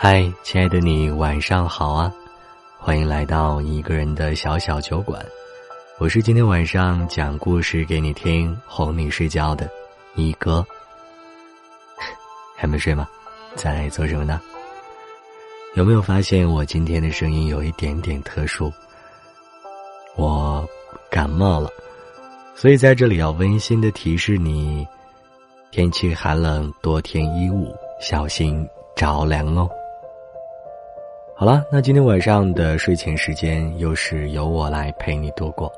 嗨，亲爱的你，晚上好啊！欢迎来到一个人的小小酒馆，我是今天晚上讲故事给你听、哄你睡觉的一哥。还没睡吗？在做什么呢？有没有发现我今天的声音有一点点特殊？我感冒了，所以在这里要温馨的提示你：天气寒冷，多添衣物，小心着凉哦。好了，那今天晚上的睡前时间又是由我来陪你度过。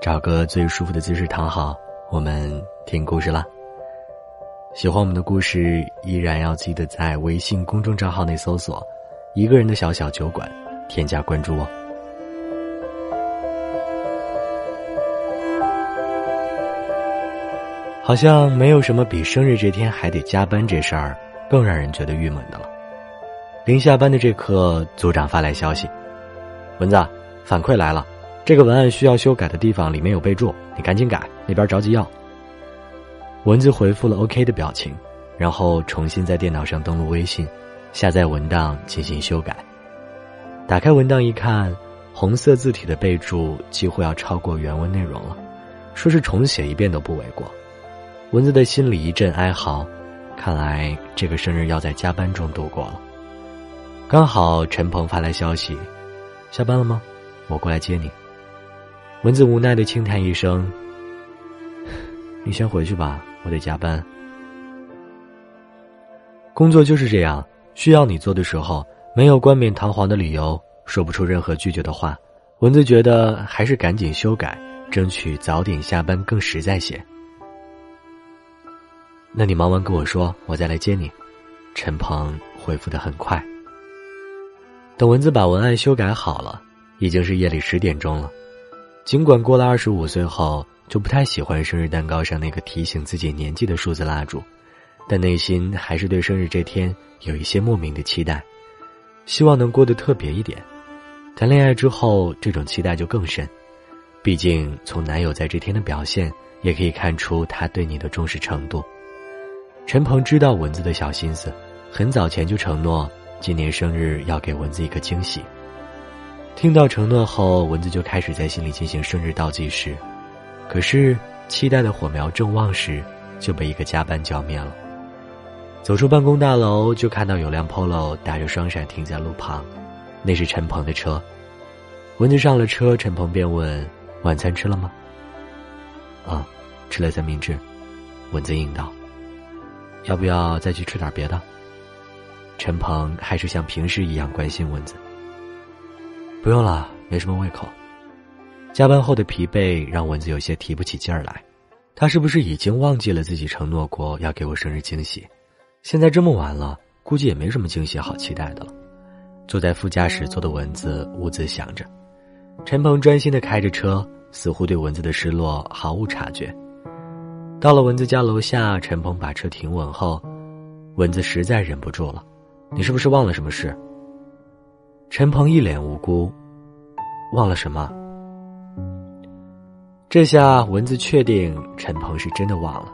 找个最舒服的姿势躺好，我们听故事啦。喜欢我们的故事，依然要记得在微信公众账号内搜索“一个人的小小酒馆”，添加关注哦。好像没有什么比生日这天还得加班这事儿更让人觉得郁闷的了。临下班的这刻，组长发来消息：“蚊子，反馈来了，这个文案需要修改的地方里面有备注，你赶紧改，那边着急要。”蚊子回复了 “OK” 的表情，然后重新在电脑上登录微信，下载文档进行修改。打开文档一看，红色字体的备注几乎要超过原文内容了，说是重写一遍都不为过。蚊子的心里一阵哀嚎，看来这个生日要在加班中度过了。刚好陈鹏发来消息：“下班了吗？我过来接你。”蚊子无奈的轻叹一声：“ 你先回去吧，我得加班。”工作就是这样，需要你做的时候，没有冠冕堂皇的理由，说不出任何拒绝的话。蚊子觉得还是赶紧修改，争取早点下班更实在些。那你忙完跟我说，我再来接你。陈鹏回复的很快。等文字把文案修改好了，已经是夜里十点钟了。尽管过了二十五岁后就不太喜欢生日蛋糕上那个提醒自己年纪的数字蜡烛，但内心还是对生日这天有一些莫名的期待，希望能过得特别一点。谈恋爱之后，这种期待就更深，毕竟从男友在这天的表现也可以看出他对你的重视程度。陈鹏知道蚊子的小心思，很早前就承诺。今年生日要给蚊子一个惊喜。听到承诺后，蚊子就开始在心里进行生日倒计时。可是，期待的火苗正旺时，就被一个加班浇灭了。走出办公大楼，就看到有辆 Polo 打着双闪停在路旁，那是陈鹏的车。蚊子上了车，陈鹏便问：“晚餐吃了吗？”“啊，吃了三明治。”蚊子应道。“要不要再去吃点别的？”陈鹏还是像平时一样关心蚊子。不用了，没什么胃口。加班后的疲惫让蚊子有些提不起劲儿来。他是不是已经忘记了自己承诺过要给我生日惊喜？现在这么晚了，估计也没什么惊喜好期待的了。坐在副驾驶座的蚊子兀自想着。陈鹏专心的开着车，似乎对蚊子的失落毫无察觉。到了蚊子家楼下，陈鹏把车停稳后，蚊子实在忍不住了。你是不是忘了什么事？陈鹏一脸无辜，忘了什么？这下蚊子确定陈鹏是真的忘了，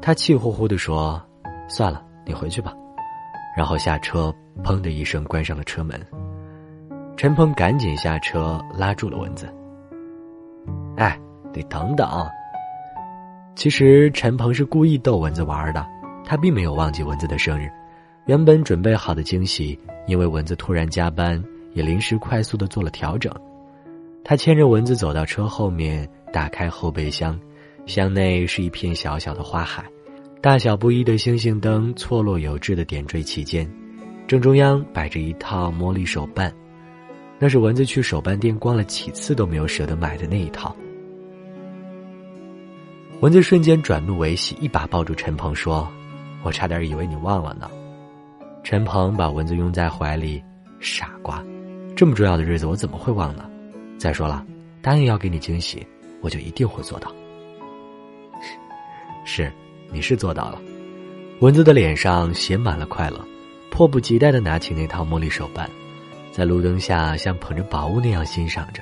他气呼呼的说：“算了，你回去吧。”然后下车，砰的一声关上了车门。陈鹏赶紧下车拉住了蚊子：“哎，得等等。”其实陈鹏是故意逗蚊子玩的，他并没有忘记蚊子的生日。原本准备好的惊喜，因为蚊子突然加班，也临时快速的做了调整。他牵着蚊子走到车后面，打开后备箱，箱内是一片小小的花海，大小不一的星星灯错落有致的点缀其间，正中央摆着一套茉莉手办，那是蚊子去手办店逛了几次都没有舍得买的那一套。蚊子瞬间转怒为喜，一把抱住陈鹏说：“我差点以为你忘了呢。”陈鹏把蚊子拥在怀里，傻瓜，这么重要的日子我怎么会忘呢？再说了，答应要给你惊喜，我就一定会做到。是，你是做到了。蚊子的脸上写满了快乐，迫不及待的拿起那套茉莉手办，在路灯下像捧着宝物那样欣赏着。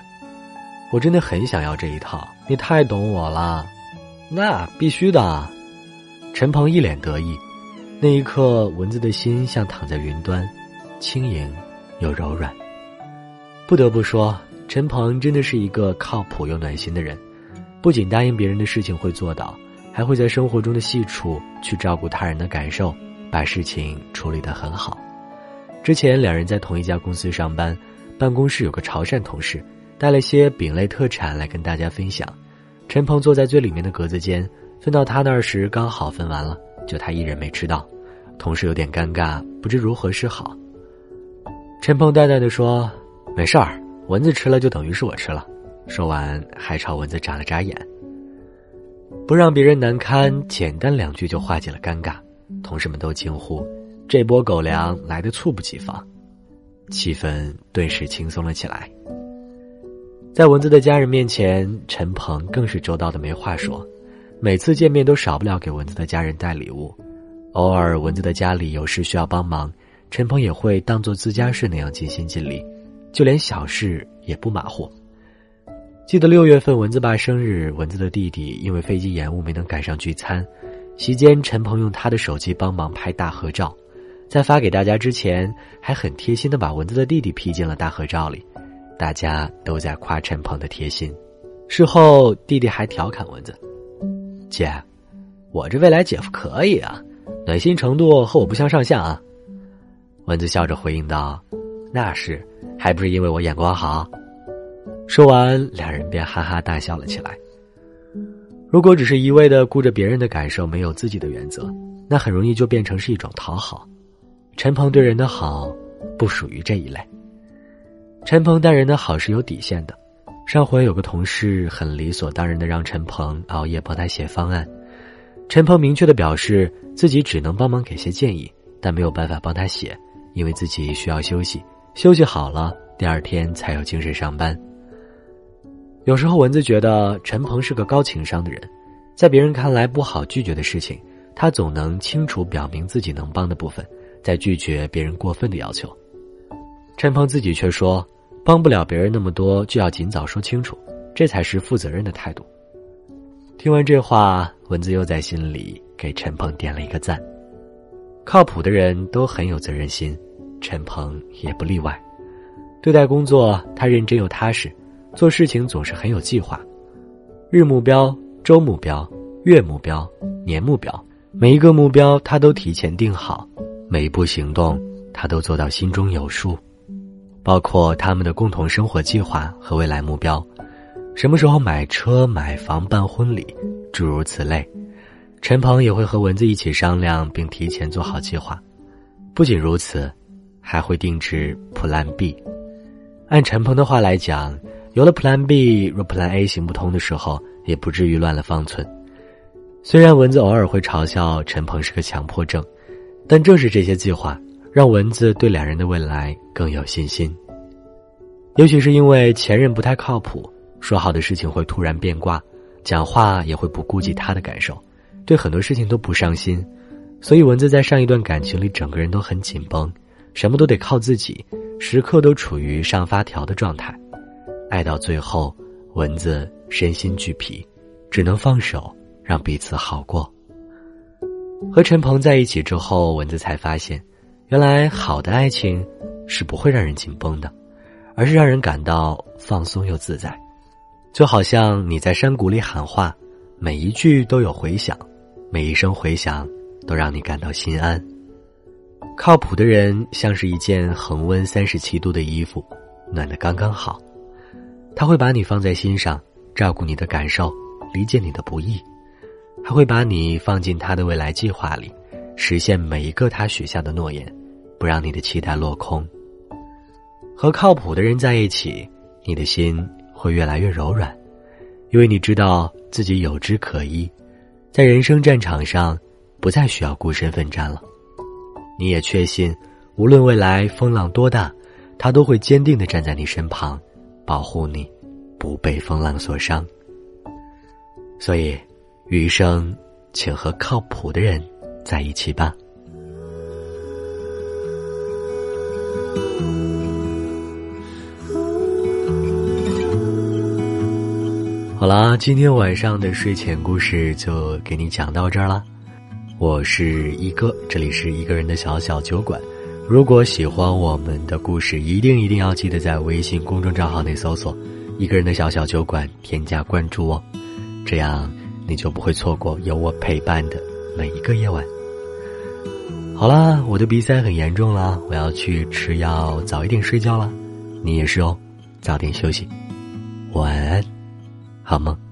我真的很想要这一套，你太懂我了。那必须的。陈鹏一脸得意。那一刻，蚊子的心像躺在云端，轻盈又柔软。不得不说，陈鹏真的是一个靠谱又暖心的人，不仅答应别人的事情会做到，还会在生活中的细处去照顾他人的感受，把事情处理得很好。之前两人在同一家公司上班，办公室有个潮汕同事带了些饼类特产来跟大家分享。陈鹏坐在最里面的格子间，分到他那儿时刚好分完了，就他一人没吃到，同事有点尴尬，不知如何是好。陈鹏淡淡的说：“没事儿，蚊子吃了就等于是我吃了。”说完还朝蚊子眨了眨眼。不让别人难堪，简单两句就化解了尴尬，同事们都惊呼。这波狗粮来的猝不及防，气氛顿时轻松了起来。在蚊子的家人面前，陈鹏更是周到的没话说，每次见面都少不了给蚊子的家人带礼物。偶尔蚊子的家里有事需要帮忙，陈鹏也会当做自家事那样尽心尽力，就连小事也不马虎。记得六月份蚊子爸生日，蚊子的弟弟因为飞机延误没能赶上聚餐，席间陈鹏用他的手机帮忙拍大合照。在发给大家之前，还很贴心的把蚊子的弟弟 P 进了大合照里，大家都在夸陈鹏的贴心。事后，弟弟还调侃蚊子：“姐，我这未来姐夫可以啊，暖心程度和我不相上下啊。”蚊子笑着回应道：“那是，还不是因为我眼光好。”说完，两人便哈哈大笑了起来。如果只是一味的顾着别人的感受，没有自己的原则，那很容易就变成是一种讨好。陈鹏对人的好，不属于这一类。陈鹏待人的好是有底线的。上回有个同事很理所当然的让陈鹏熬夜帮他写方案，陈鹏明确的表示自己只能帮忙给些建议，但没有办法帮他写，因为自己需要休息，休息好了第二天才有精神上班。有时候蚊子觉得陈鹏是个高情商的人，在别人看来不好拒绝的事情，他总能清楚表明自己能帮的部分。在拒绝别人过分的要求，陈鹏自己却说：“帮不了别人那么多，就要尽早说清楚，这才是负责任的态度。”听完这话，蚊子又在心里给陈鹏点了一个赞。靠谱的人都很有责任心，陈鹏也不例外。对待工作，他认真又踏实，做事情总是很有计划，日目标、周目标、月目标、年目标，每一个目标他都提前定好。每一步行动，他都做到心中有数，包括他们的共同生活计划和未来目标，什么时候买车、买房、办婚礼，诸如此类，陈鹏也会和蚊子一起商量，并提前做好计划。不仅如此，还会定制 Plan B。按陈鹏的话来讲，有了 Plan B，若 Plan A 行不通的时候，也不至于乱了方寸。虽然蚊子偶尔会嘲笑陈鹏是个强迫症。但正是这些计划，让蚊子对两人的未来更有信心。也许是因为前任不太靠谱，说好的事情会突然变卦，讲话也会不顾及他的感受，对很多事情都不上心，所以蚊子在上一段感情里整个人都很紧绷，什么都得靠自己，时刻都处于上发条的状态。爱到最后，蚊子身心俱疲，只能放手，让彼此好过。和陈鹏在一起之后，蚊子才发现，原来好的爱情是不会让人紧绷的，而是让人感到放松又自在。就好像你在山谷里喊话，每一句都有回响，每一声回响都让你感到心安。靠谱的人像是一件恒温三十七度的衣服，暖得刚刚好。他会把你放在心上，照顾你的感受，理解你的不易。还会把你放进他的未来计划里，实现每一个他许下的诺言，不让你的期待落空。和靠谱的人在一起，你的心会越来越柔软，因为你知道自己有之可依，在人生战场上不再需要孤身奋战了。你也确信，无论未来风浪多大，他都会坚定的站在你身旁，保护你，不被风浪所伤。所以。余生，请和靠谱的人在一起吧。好啦，今天晚上的睡前故事就给你讲到这儿啦。我是一哥，这里是一个人的小小酒馆。如果喜欢我们的故事，一定一定要记得在微信公众账号内搜索“一个人的小小酒馆”，添加关注哦，这样你就不会错过有我陪伴的每一个夜晚。好啦，我的鼻塞很严重了，我要去吃药，早一点睡觉了。你也是哦，早点休息，晚安，好吗。